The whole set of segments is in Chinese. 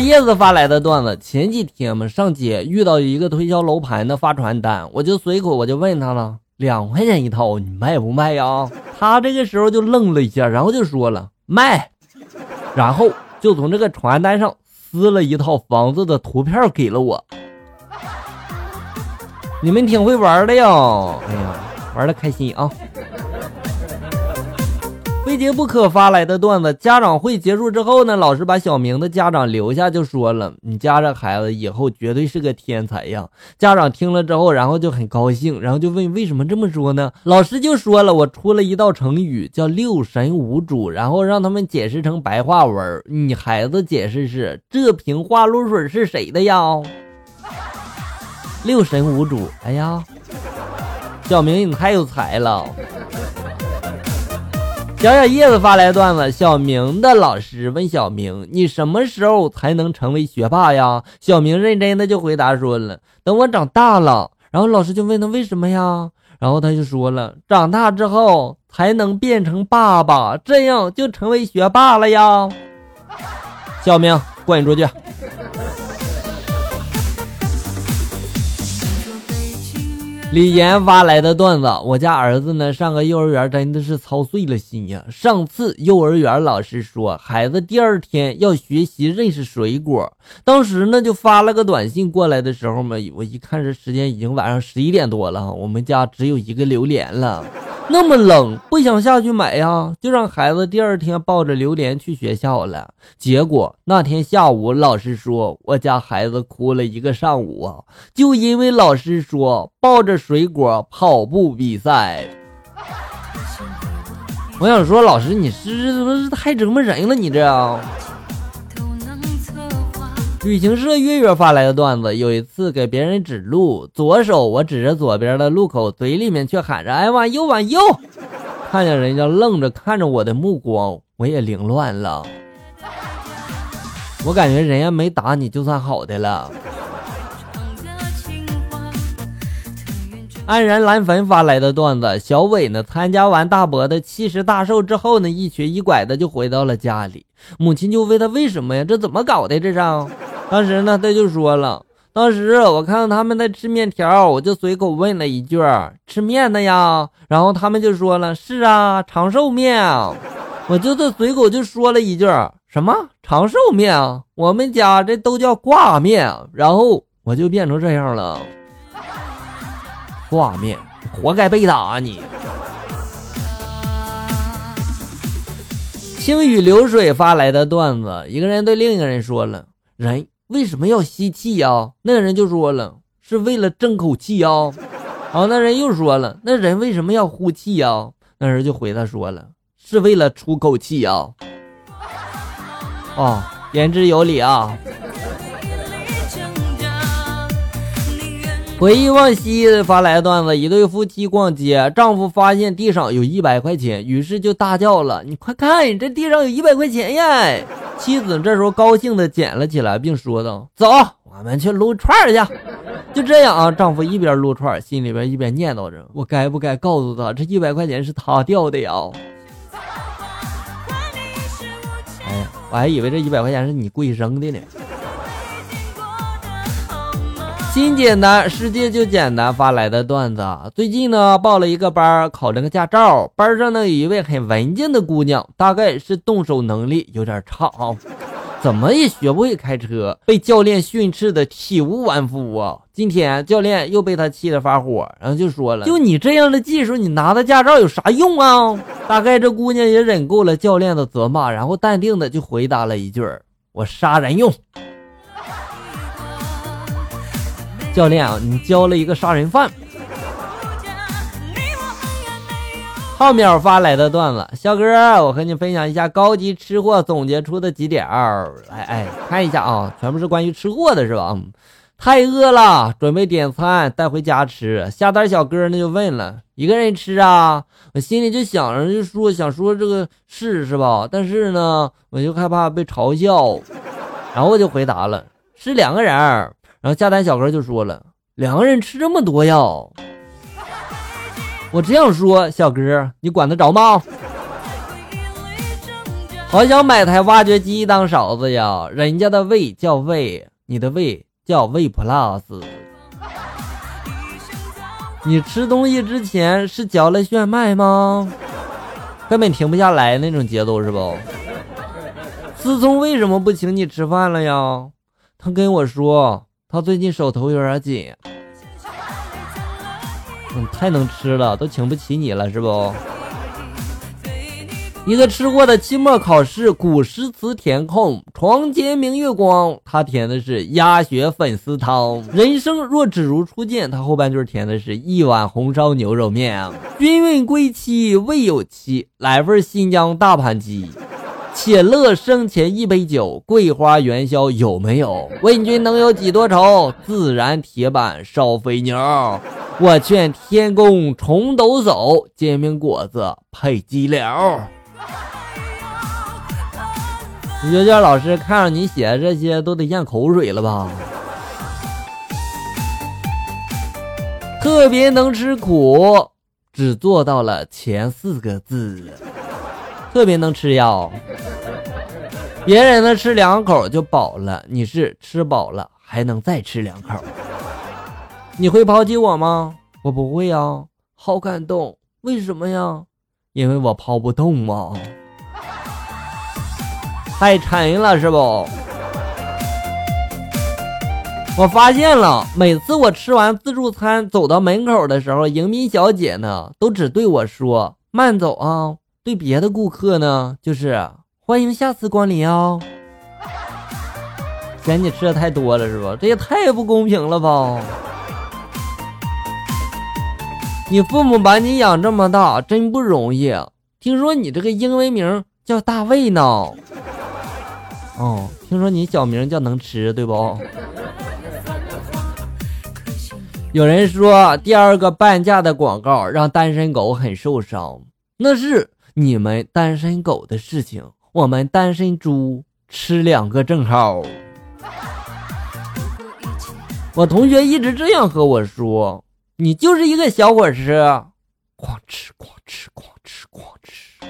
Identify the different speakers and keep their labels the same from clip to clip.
Speaker 1: 叶子发来的段子，前几天嘛上街遇到一个推销楼盘的发传单，我就随口我就问他了，两块钱一套，你卖不卖呀？他这个时候就愣了一下，然后就说了卖，然后就从这个传单上撕了一套房子的图片给了我。你们挺会玩的呀，哎呀，玩的开心啊！非结不可发来的段子，家长会结束之后呢，老师把小明的家长留下，就说了：“你家这孩子以后绝对是个天才呀！”家长听了之后，然后就很高兴，然后就问：“为什么这么说呢？”老师就说了：“我出了一道成语，叫六神无主，然后让他们解释成白话文。你孩子解释是：这瓶花露水是谁的呀？六神无主。哎呀，小明你太有才了。”小小叶子发来段子：小明的老师问小明：“你什么时候才能成为学霸呀？”小明认真的就回答说了：“等我长大了。”然后老师就问他为什么呀？然后他就说了：“长大之后才能变成爸爸，这样就成为学霸了呀。”小明，滚出去！李岩发来的段子：我家儿子呢，上个幼儿园真的是操碎了心呀。上次幼儿园老师说，孩子第二天要学习认识水果，当时呢就发了个短信过来的时候嘛，我一看这时间已经晚上十一点多了，我们家只有一个榴莲了。那么冷，不想下去买呀，就让孩子第二天抱着榴莲去学校了。结果那天下午，老师说我家孩子哭了一个上午，就因为老师说抱着水果跑步比赛。我想说，老师你是不是太折磨人了？你这。旅行社月月发来的段子：有一次给别人指路，左手我指着左边的路口，嘴里面却喊着“哎，往右，往右”。看见人家愣着看着我的目光，我也凌乱了。我感觉人家没打你就算好的了。安然蓝粉发来的段子：小伟呢，参加完大伯的七十大寿之后呢，一瘸一拐的就回到了家里。母亲就问他为什么呀？这怎么搞的？这是？当时呢，他就说了，当时我看到他们在吃面条，我就随口问了一句：“吃面的呀？”然后他们就说了：“是啊，长寿面。”我就是随口就说了一句：“什么长寿面？我们家这都叫挂面。”然后我就变成这样了，挂面，活该被打你！清雨流水发来的段子，一个人对另一个人说了：“人。”为什么要吸气呀？那个人就说了，是为了争口气呀。然后那人又说了，那人为什么要呼气呀？那人就回答说了，是为了出口气呀。哦，言之有理啊。回忆往昔发来段子：一对夫妻逛街，丈夫发现地上有一百块钱，于是就大叫了：“你快看，这地上有一百块钱呀！”妻子这时候高兴的捡了起来，并说道：“走，我们去撸串去。”就这样啊，丈夫一边撸串，心里边一边念叨着：“我该不该告诉他，这一百块钱是他掉的呀？”哎呀，我还以为这一百块钱是你故意扔的呢。心简单，世界就简单。发来的段子：最近呢，报了一个班，考了个驾照。班上呢，有一位很文静的姑娘，大概是动手能力有点差啊，怎么也学不会开车，被教练训斥的体无完肤啊。今天教练又被他气得发火，然后就说了：“就你这样的技术，你拿的驾照有啥用啊？” 大概这姑娘也忍够了教练的责骂，然后淡定的就回答了一句：“我杀人用。”教练啊，你教了一个杀人犯。浩淼发来的段子，小哥，我和你分享一下高级吃货总结出的几点儿。哎哎，看一下啊，全部是关于吃货的，是吧？太饿了，准备点餐带回家吃。下单小哥呢就问了，一个人吃啊？我心里就想着就说想说这个是是吧？但是呢，我就害怕被嘲笑，然后我就回答了，是两个人。然后下单小哥就说了：“两个人吃这么多呀？”我这样说，小哥你管得着吗？好想买台挖掘机当勺子呀！人家的胃叫胃，你的胃叫胃 plus。你吃东西之前是嚼了炫迈吗？根本停不下来那种节奏是不？思聪为什么不请你吃饭了呀？他跟我说他最近手头有点紧。嗯，太能吃了，都请不起你了是不？一个吃货的期末考试古诗词填空，床前明月光，他填的是鸭血粉丝汤。人生若只如初见，他后半句填的是一碗红烧牛肉面。君问归期未有期，来份新疆大盘鸡。且乐生前一杯酒，桂花元宵有没有？问君能有几多愁？自然铁板烧肥牛。我劝天公重抖擞，煎饼果子配鸡柳。阅卷老师看着你写的这些，都得咽口水了吧？特别能吃苦，只做到了前四个字。特别能吃药，别人呢吃两口就饱了，你是吃饱了还能再吃两口。你会抛弃我吗？我不会呀，好感动。为什么呀？因为我抛不动嘛。太沉了是不？我发现了，每次我吃完自助餐走到门口的时候，迎宾小姐呢都只对我说“慢走啊”，对别的顾客呢就是“欢迎下次光临哦”。嫌你吃的太多了是吧？这也太不公平了吧！你父母把你养这么大真不容易，听说你这个英文名叫大卫呢。哦，听说你小名叫能吃，对不？有人说第二个半价的广告让单身狗很受伤，那是你们单身狗的事情，我们单身猪吃两个正好。我同学一直这样和我说：“你就是一个小火车，哐吃哐吃哐吃哐吃。”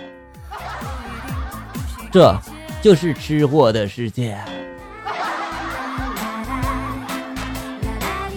Speaker 1: 这。就是吃货的世界。